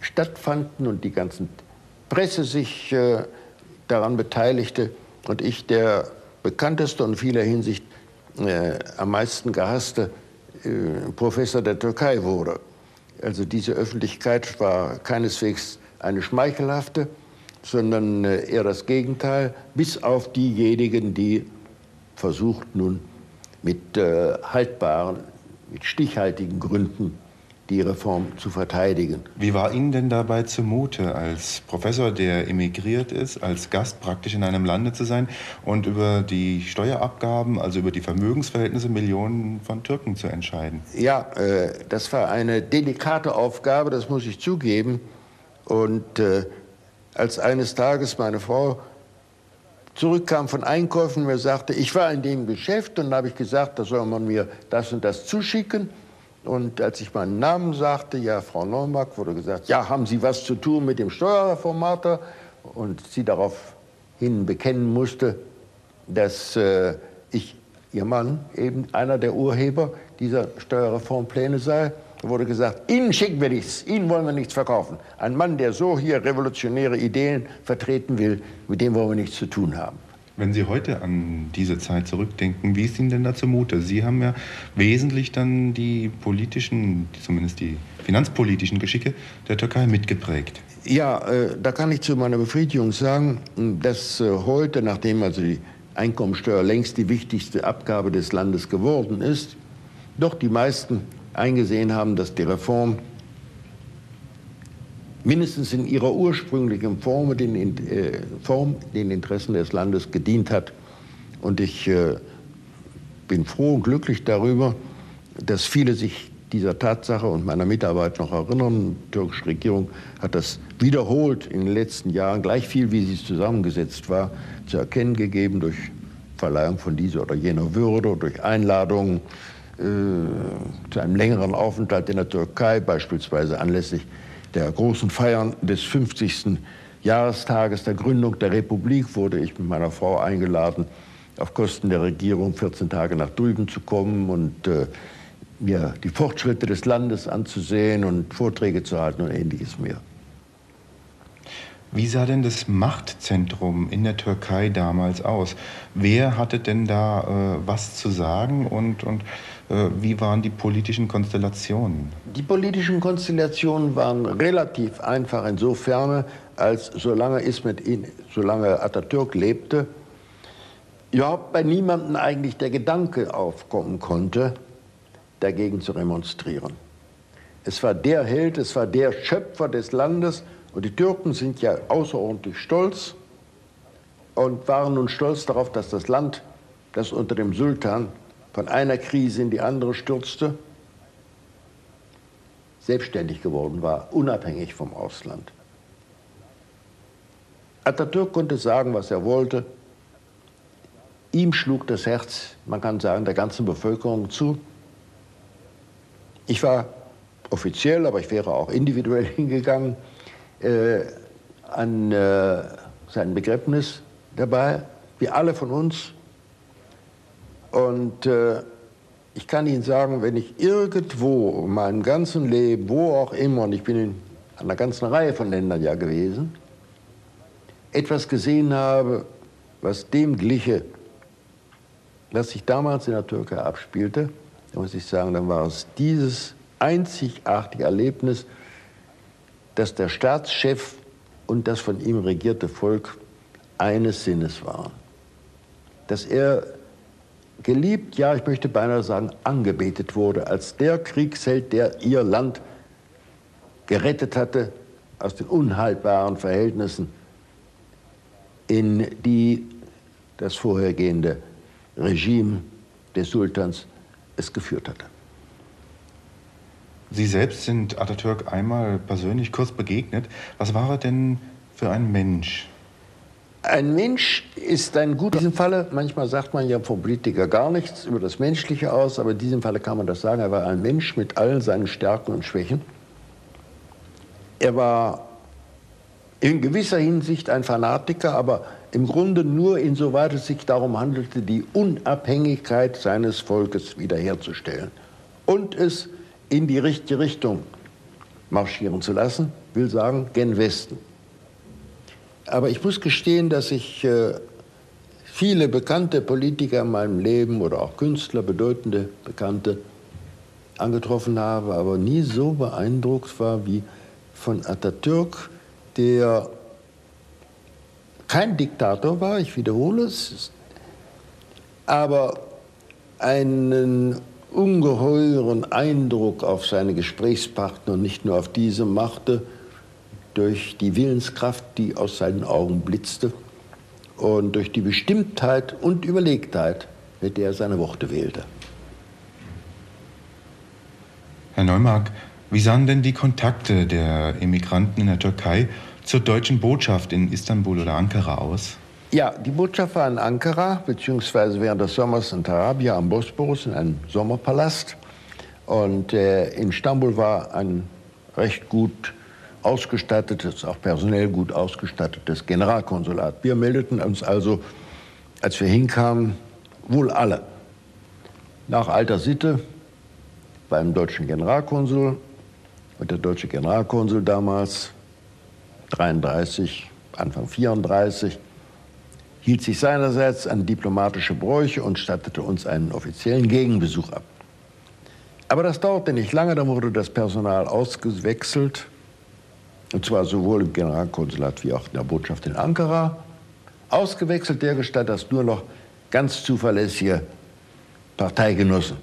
stattfanden und die ganzen Presse sich äh, daran beteiligte und ich der bekannteste und in vieler Hinsicht äh, am meisten gehasste äh, Professor der Türkei wurde. Also diese Öffentlichkeit war keineswegs eine schmeichelhafte, sondern äh, eher das Gegenteil, bis auf diejenigen, die versucht nun mit äh, haltbaren, mit stichhaltigen Gründen die Reform zu verteidigen. Wie war Ihnen denn dabei zumute, als Professor, der emigriert ist, als Gast praktisch in einem Lande zu sein und über die Steuerabgaben, also über die Vermögensverhältnisse Millionen von Türken zu entscheiden? Ja, äh, das war eine delikate Aufgabe, das muss ich zugeben. Und äh, als eines Tages meine Frau zurückkam von Einkäufen und mir sagte, ich war in dem Geschäft und habe ich gesagt, da soll man mir das und das zuschicken. Und als ich meinen Namen sagte, ja, Frau Neumark, wurde gesagt, ja, haben Sie was zu tun mit dem Steuerreformator? Und sie daraufhin bekennen musste, dass äh, ich, ihr Mann, eben einer der Urheber dieser Steuerreformpläne sei. Da wurde gesagt, Ihnen schicken wir nichts, Ihnen wollen wir nichts verkaufen. Ein Mann, der so hier revolutionäre Ideen vertreten will, mit dem wollen wir nichts zu tun haben. Wenn Sie heute an diese Zeit zurückdenken, wie ist Ihnen denn da zumute? Sie haben ja wesentlich dann die politischen, zumindest die finanzpolitischen Geschicke der Türkei mitgeprägt. Ja, äh, da kann ich zu meiner Befriedigung sagen, dass äh, heute, nachdem also die Einkommensteuer längst die wichtigste Abgabe des Landes geworden ist, doch die meisten eingesehen haben, dass die Reform mindestens in ihrer ursprünglichen Form den, äh, Form den Interessen des Landes gedient hat. Und ich äh, bin froh und glücklich darüber, dass viele sich dieser Tatsache und meiner Mitarbeit noch erinnern. Die türkische Regierung hat das wiederholt in den letzten Jahren, gleich viel wie sie zusammengesetzt war, zu erkennen gegeben durch Verleihung von dieser oder jener Würde, durch Einladungen äh, zu einem längeren Aufenthalt in der Türkei, beispielsweise anlässlich der großen Feiern des 50. Jahrestages der Gründung der Republik wurde ich mit meiner Frau eingeladen, auf Kosten der Regierung 14 Tage nach drüben zu kommen und äh, mir die Fortschritte des Landes anzusehen und Vorträge zu halten und ähnliches mehr. Wie sah denn das Machtzentrum in der Türkei damals aus? Wer hatte denn da äh, was zu sagen und, und äh, wie waren die politischen Konstellationen? Die politischen Konstellationen waren relativ einfach insofern, als solange Ismet solange Atatürk lebte, überhaupt bei niemandem eigentlich der Gedanke aufkommen konnte, dagegen zu remonstrieren. Es war der Held, es war der Schöpfer des Landes und die Türken sind ja außerordentlich stolz und waren nun stolz darauf, dass das Land, das unter dem Sultan von einer Krise in die andere stürzte, selbstständig geworden war, unabhängig vom Ausland. Atatürk konnte sagen, was er wollte. Ihm schlug das Herz, man kann sagen, der ganzen Bevölkerung zu. Ich war offiziell, aber ich wäre auch individuell hingegangen, äh, an äh, sein Begräbnis dabei, wie alle von uns. Und äh, ich kann Ihnen sagen, wenn ich irgendwo in meinem ganzen Leben, wo auch immer, und ich bin in einer ganzen Reihe von Ländern ja gewesen, etwas gesehen habe, was dem gliche, was sich damals in der Türkei abspielte, da muss ich sagen, dann war es dieses einzigartige Erlebnis, dass der Staatschef und das von ihm regierte Volk eines Sinnes waren. Dass er geliebt, ja, ich möchte beinahe sagen, angebetet wurde als der Kriegsheld, der ihr Land gerettet hatte aus den unhaltbaren Verhältnissen, in die das vorhergehende Regime des Sultans es geführt hatte. Sie selbst sind Atatürk einmal persönlich kurz begegnet. Was war er denn für ein Mensch? Ein Mensch ist ein guter. In diesem Falle, manchmal sagt man ja vom Politiker gar nichts über das Menschliche aus, aber in diesem Falle kann man das sagen. Er war ein Mensch mit allen seinen Stärken und Schwächen. Er war in gewisser Hinsicht ein Fanatiker, aber im Grunde nur insoweit es sich darum handelte, die Unabhängigkeit seines Volkes wiederherzustellen und es in die richtige Richtung marschieren zu lassen, will sagen, gen Westen. Aber ich muss gestehen, dass ich äh, viele bekannte Politiker in meinem Leben oder auch Künstler, bedeutende Bekannte, angetroffen habe, aber nie so beeindruckt war wie von Atatürk, der kein Diktator war, ich wiederhole es, aber einen ungeheuren Eindruck auf seine Gesprächspartner, nicht nur auf diese, machte, durch die Willenskraft, die aus seinen Augen blitzte und durch die Bestimmtheit und Überlegtheit, mit der er seine Worte wählte. Herr Neumark, wie sahen denn die Kontakte der Emigranten in der Türkei zur deutschen Botschaft in Istanbul oder Ankara aus? Ja, die Botschaft war in Ankara, beziehungsweise während des Sommers in Tarabia am Bosporus in einem Sommerpalast. Und äh, in Istanbul war ein recht gut ausgestattetes, auch personell gut ausgestattetes Generalkonsulat. Wir meldeten uns also, als wir hinkamen, wohl alle. Nach alter Sitte beim deutschen Generalkonsul. Und der deutsche Generalkonsul damals, 33, Anfang 34, hielt sich seinerseits an diplomatische Bräuche und stattete uns einen offiziellen Gegenbesuch ab. Aber das dauerte nicht lange, dann wurde das Personal ausgewechselt, und zwar sowohl im Generalkonsulat wie auch in der Botschaft in Ankara. Ausgewechselt dergestalt, dass nur noch ganz zuverlässige Parteigenossen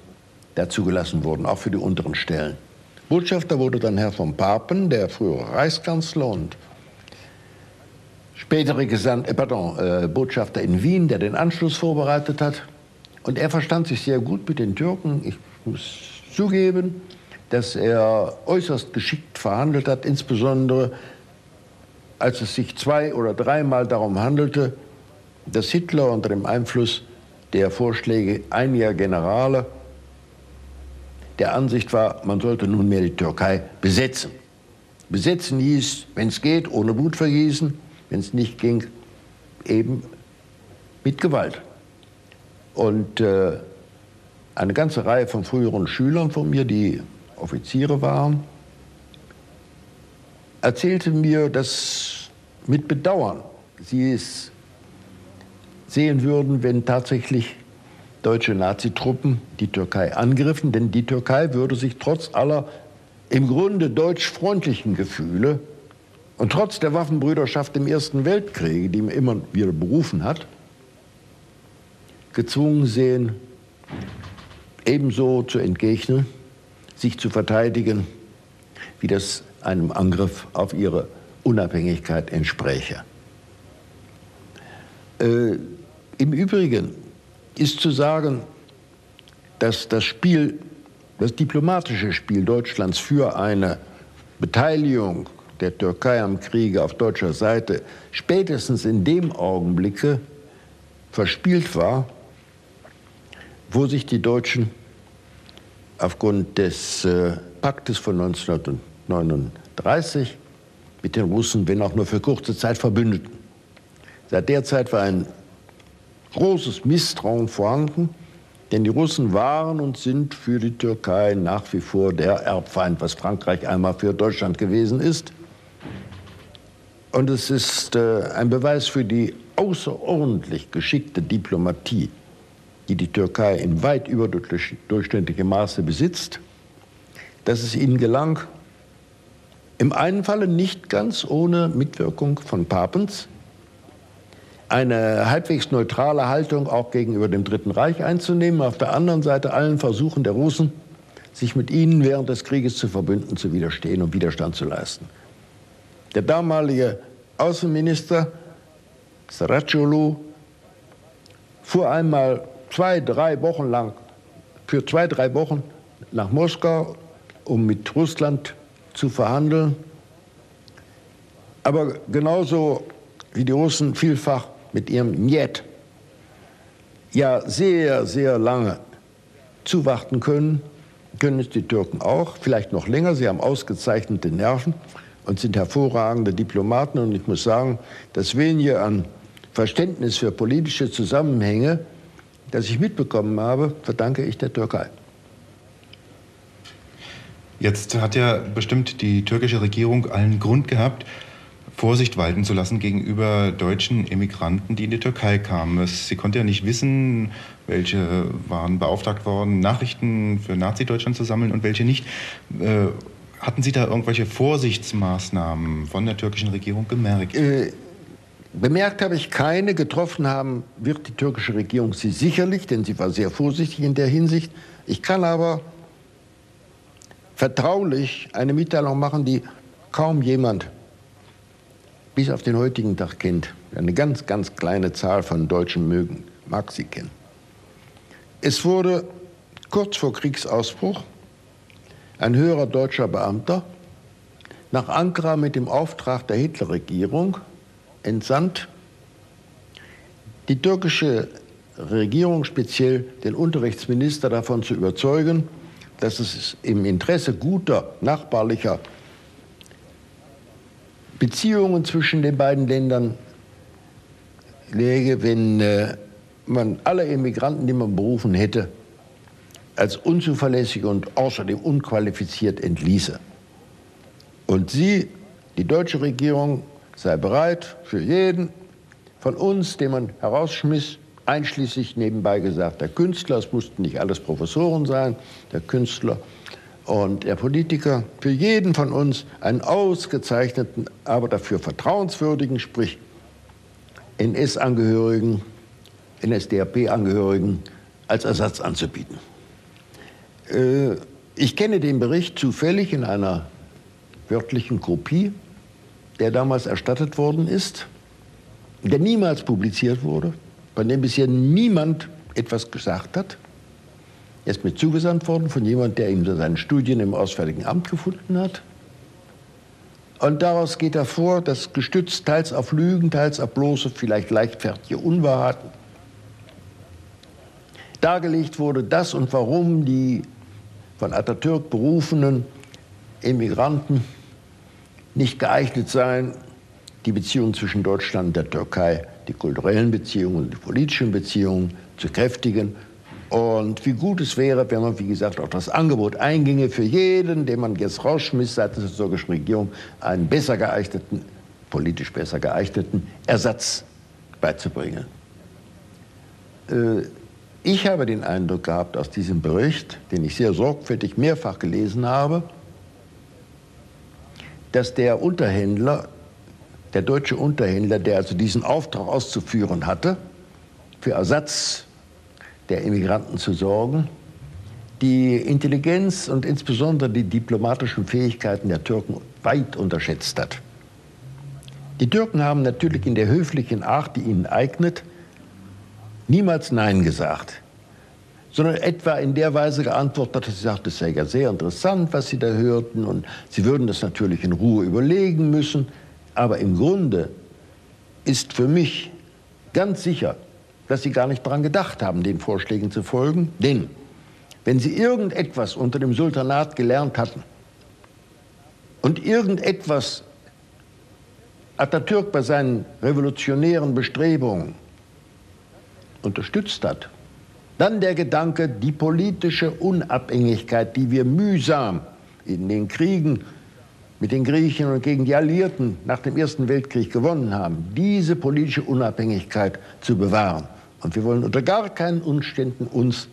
dazugelassen wurden, auch für die unteren Stellen. Botschafter wurde dann Herr von Papen, der frühere Reichskanzler und spätere Gesand, äh, pardon, äh, Botschafter in Wien, der den Anschluss vorbereitet hat. Und er verstand sich sehr gut mit den Türken. Ich muss zugeben, dass er äußerst geschickt verhandelt hat, insbesondere als es sich zwei oder dreimal darum handelte, dass Hitler unter dem Einfluss der Vorschläge einiger Generale der Ansicht war, man sollte nunmehr die Türkei besetzen. Besetzen hieß, wenn es geht, ohne Blutvergießen, wenn es nicht ging, eben mit Gewalt. Und äh, eine ganze Reihe von früheren Schülern von mir, die Offiziere waren, erzählte mir, dass mit Bedauern sie es sehen würden, wenn tatsächlich deutsche Nazitruppen die Türkei angriffen, denn die Türkei würde sich trotz aller im Grunde deutsch-freundlichen Gefühle und trotz der Waffenbrüderschaft im Ersten Weltkrieg, die man immer wieder berufen hat, gezwungen sehen, ebenso zu entgegnen, sich zu verteidigen, wie das einem Angriff auf ihre Unabhängigkeit entspräche. Äh, Im Übrigen ist zu sagen, dass das Spiel, das diplomatische Spiel Deutschlands für eine Beteiligung der Türkei am Kriege auf deutscher Seite spätestens in dem Augenblicke verspielt war, wo sich die Deutschen aufgrund des äh, Paktes von 1939 mit den Russen, wenn auch nur für kurze Zeit, verbündeten. Seit der Zeit war ein großes Misstrauen vorhanden, denn die Russen waren und sind für die Türkei nach wie vor der Erbfeind, was Frankreich einmal für Deutschland gewesen ist. Und es ist äh, ein Beweis für die außerordentlich geschickte Diplomatie, die die Türkei in weit überdurchschnittlichem Maße besitzt, dass es ihnen gelang, im einen Falle nicht ganz ohne Mitwirkung von Papens, eine halbwegs neutrale Haltung auch gegenüber dem Dritten Reich einzunehmen, auf der anderen Seite allen Versuchen der Russen, sich mit ihnen während des Krieges zu verbünden, zu widerstehen und Widerstand zu leisten. Der damalige Außenminister Saracciolo fuhr einmal zwei, drei Wochen lang, für zwei, drei Wochen nach Moskau, um mit Russland zu verhandeln. Aber genauso wie die Russen vielfach mit ihrem Njet ja sehr, sehr lange zuwarten können, können es die Türken auch, vielleicht noch länger. Sie haben ausgezeichnete Nerven und sind hervorragende Diplomaten. Und ich muss sagen, das wenige an Verständnis für politische Zusammenhänge, das ich mitbekommen habe, verdanke ich der Türkei. Jetzt hat ja bestimmt die türkische Regierung allen Grund gehabt, Vorsicht walten zu lassen gegenüber deutschen Emigranten, die in die Türkei kamen. Sie konnte ja nicht wissen, welche waren beauftragt worden, Nachrichten für Nazi-Deutschland zu sammeln und welche nicht. Hatten Sie da irgendwelche Vorsichtsmaßnahmen von der türkischen Regierung gemerkt? Äh, bemerkt habe ich keine. Getroffen haben wird die türkische Regierung sie sicherlich, denn sie war sehr vorsichtig in der Hinsicht. Ich kann aber vertraulich eine Mitteilung machen, die kaum jemand bis auf den heutigen Tag kennt. Eine ganz, ganz kleine Zahl von Deutschen mögen, mag sie kennen. Es wurde kurz vor Kriegsausbruch ein höherer deutscher Beamter nach Ankara mit dem Auftrag der Hitlerregierung entsandt, die türkische Regierung, speziell den Unterrichtsminister, davon zu überzeugen, dass es im Interesse guter nachbarlicher Beziehungen zwischen den beiden Ländern läge, wenn äh, man alle Immigranten, die man berufen hätte, als unzuverlässig und außerdem unqualifiziert entließe. Und sie, die deutsche Regierung, sei bereit, für jeden von uns, den man herausschmiss, einschließlich nebenbei gesagt der Künstler, es mussten nicht alles Professoren sein, der Künstler und der Politiker, für jeden von uns einen ausgezeichneten, aber dafür vertrauenswürdigen, sprich NS-Angehörigen, NSDAP-Angehörigen als Ersatz anzubieten. Äh, ich kenne den Bericht zufällig in einer wörtlichen Kopie, der damals erstattet worden ist, der niemals publiziert wurde, bei dem bisher niemand etwas gesagt hat. Er ist mir zugesandt worden von jemandem, der ihm seine Studien im Auswärtigen Amt gefunden hat. Und daraus geht hervor, dass gestützt teils auf Lügen, teils auf bloße, vielleicht leichtfertige Unwahrheiten dargelegt wurde, dass und warum die von Atatürk berufenen Emigranten nicht geeignet seien, die Beziehungen zwischen Deutschland und der Türkei, die kulturellen Beziehungen die politischen Beziehungen zu kräftigen. Und wie gut es wäre, wenn man, wie gesagt, auch das Angebot einginge für jeden, den man jetzt rausschmiss seitens der türkischen Regierung, einen besser geeigneten, politisch besser geeigneten Ersatz beizubringen. Äh, ich habe den Eindruck gehabt aus diesem Bericht, den ich sehr sorgfältig mehrfach gelesen habe, dass der Unterhändler, der deutsche Unterhändler, der also diesen Auftrag auszuführen hatte, für Ersatz der Immigranten zu sorgen, die Intelligenz und insbesondere die diplomatischen Fähigkeiten der Türken weit unterschätzt hat. Die Türken haben natürlich in der höflichen Art, die ihnen eignet, niemals Nein gesagt, sondern etwa in der Weise geantwortet, dass sie sagte, es sei ja sehr interessant, was sie da hörten und sie würden das natürlich in Ruhe überlegen müssen. Aber im Grunde ist für mich ganz sicher, dass sie gar nicht daran gedacht haben, den Vorschlägen zu folgen. Denn wenn sie irgendetwas unter dem Sultanat gelernt hatten und irgendetwas Atatürk bei seinen revolutionären Bestrebungen unterstützt hat. Dann der Gedanke, die politische Unabhängigkeit, die wir mühsam in den Kriegen mit den Griechen und gegen die Alliierten nach dem Ersten Weltkrieg gewonnen haben, diese politische Unabhängigkeit zu bewahren. Und wir wollen unter gar keinen Umständen uns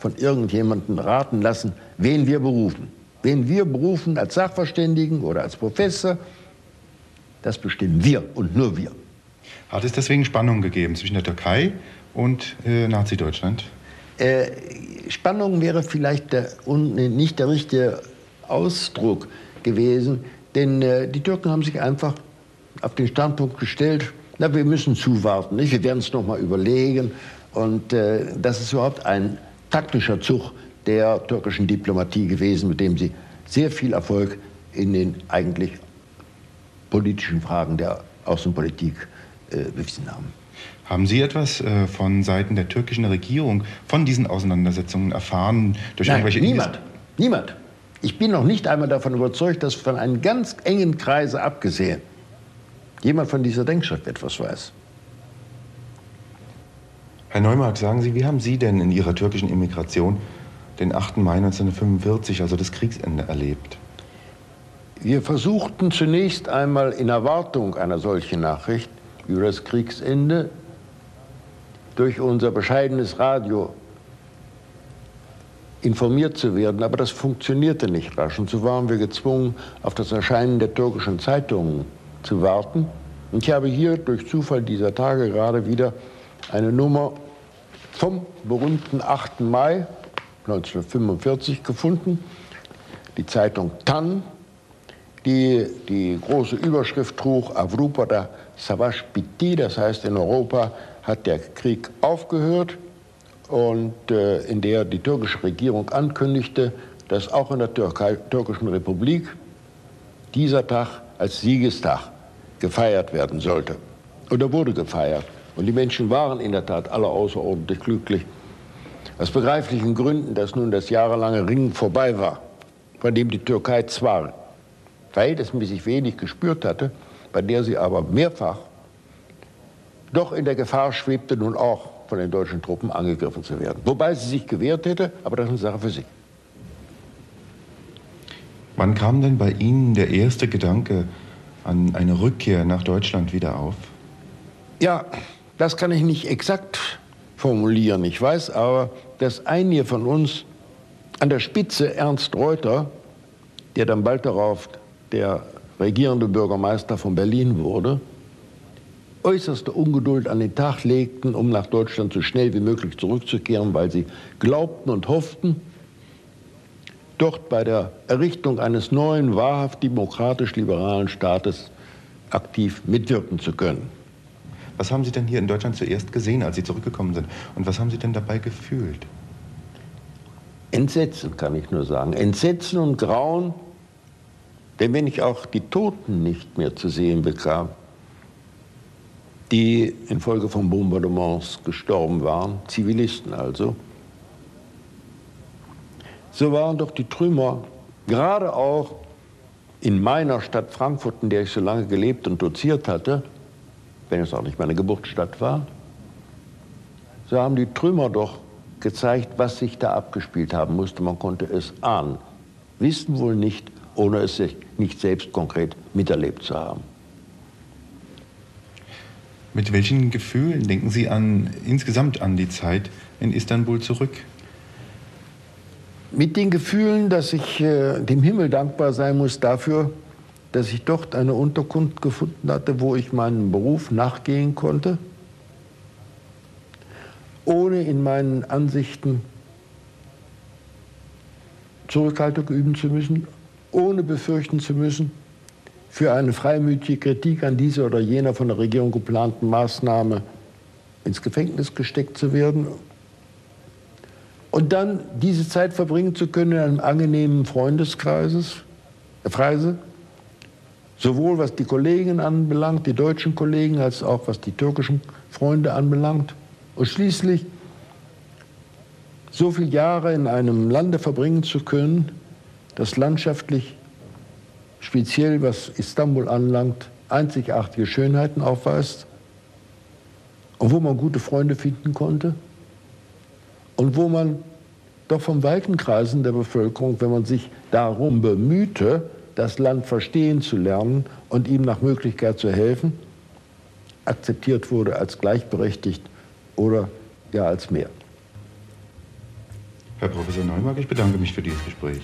von irgendjemandem raten lassen, wen wir berufen. Wen wir berufen als Sachverständigen oder als Professor, das bestimmen wir und nur wir. Hat es deswegen Spannungen gegeben zwischen der Türkei und äh, Nazi-Deutschland? Äh, Spannung wäre vielleicht der, un, nicht der richtige Ausdruck gewesen, denn äh, die Türken haben sich einfach auf den Standpunkt gestellt, na, wir müssen zuwarten, nicht? wir werden es noch mal überlegen. Und äh, das ist überhaupt ein taktischer Zug der türkischen Diplomatie gewesen, mit dem sie sehr viel Erfolg in den eigentlich politischen Fragen der Außenpolitik äh, bewiesen haben. Haben Sie etwas äh, von Seiten der türkischen Regierung von diesen Auseinandersetzungen erfahren? Durch Nein, irgendwelche niemand. Niemand. Ich bin noch nicht einmal davon überzeugt, dass von einem ganz engen Kreise abgesehen jemand von dieser Denkschrift etwas weiß. Herr Neumark, sagen Sie, wie haben Sie denn in Ihrer türkischen Immigration den 8. Mai 1945, also das Kriegsende, erlebt? Wir versuchten zunächst einmal in Erwartung einer solchen Nachricht über das Kriegsende durch unser bescheidenes Radio informiert zu werden, aber das funktionierte nicht rasch. Und so waren wir gezwungen, auf das Erscheinen der türkischen Zeitungen zu warten. Und ich habe hier durch Zufall dieser Tage gerade wieder eine Nummer vom berühmten 8. Mai 1945 gefunden, die Zeitung TAN, die die große Überschrift trug, Avrupa Savaş bitti, das heißt in Europa hat der Krieg aufgehört und äh, in der die türkische Regierung ankündigte, dass auch in der Türkei, türkischen Republik dieser Tag als Siegestag gefeiert werden sollte. Und er wurde gefeiert. Und die Menschen waren in der Tat alle außerordentlich glücklich. Aus begreiflichen Gründen, dass nun das jahrelange Ringen vorbei war, von dem die Türkei zwar verhältnismäßig wenig gespürt hatte, bei der sie aber mehrfach doch in der Gefahr schwebte, nun auch von den deutschen Truppen angegriffen zu werden. Wobei sie sich gewehrt hätte, aber das ist eine Sache für sich. Wann kam denn bei Ihnen der erste Gedanke an eine Rückkehr nach Deutschland wieder auf? Ja, das kann ich nicht exakt formulieren. Ich weiß aber, dass einige von uns an der Spitze Ernst Reuter, der dann bald darauf der regierende Bürgermeister von Berlin wurde, äußerste Ungeduld an den Tag legten, um nach Deutschland so schnell wie möglich zurückzukehren, weil sie glaubten und hofften, dort bei der Errichtung eines neuen, wahrhaft demokratisch-liberalen Staates aktiv mitwirken zu können. Was haben Sie denn hier in Deutschland zuerst gesehen, als Sie zurückgekommen sind? Und was haben Sie denn dabei gefühlt? Entsetzen, kann ich nur sagen. Entsetzen und Grauen, denn wenn ich auch die Toten nicht mehr zu sehen bekam, die infolge von Bombardements gestorben waren, Zivilisten also, so waren doch die Trümmer, gerade auch in meiner Stadt Frankfurt, in der ich so lange gelebt und doziert hatte, wenn es auch nicht meine Geburtsstadt war, so haben die Trümmer doch gezeigt, was sich da abgespielt haben musste. Man konnte es ahnen, wissen wohl nicht, ohne es sich nicht selbst konkret miterlebt zu haben. Mit welchen Gefühlen denken Sie an, insgesamt an die Zeit in Istanbul zurück? Mit den Gefühlen, dass ich äh, dem Himmel dankbar sein muss dafür, dass ich dort eine Unterkunft gefunden hatte, wo ich meinem Beruf nachgehen konnte, ohne in meinen Ansichten Zurückhaltung üben zu müssen, ohne befürchten zu müssen, für eine freimütige Kritik an dieser oder jener von der Regierung geplanten Maßnahme ins Gefängnis gesteckt zu werden. Und dann diese Zeit verbringen zu können in einem angenehmen Freundeskreises, äh, Freise, sowohl was die Kollegen anbelangt, die deutschen Kollegen, als auch was die türkischen Freunde anbelangt. Und schließlich so viele Jahre in einem Lande verbringen zu können, das landschaftlich, speziell was Istanbul anlangt, einzigartige Schönheiten aufweist und wo man gute Freunde finden konnte und wo man doch von weiten Kreisen der Bevölkerung, wenn man sich darum bemühte, das Land verstehen zu lernen und ihm nach Möglichkeit zu helfen, akzeptiert wurde als gleichberechtigt oder ja als mehr. Herr Professor Neumark, ich bedanke mich für dieses Gespräch.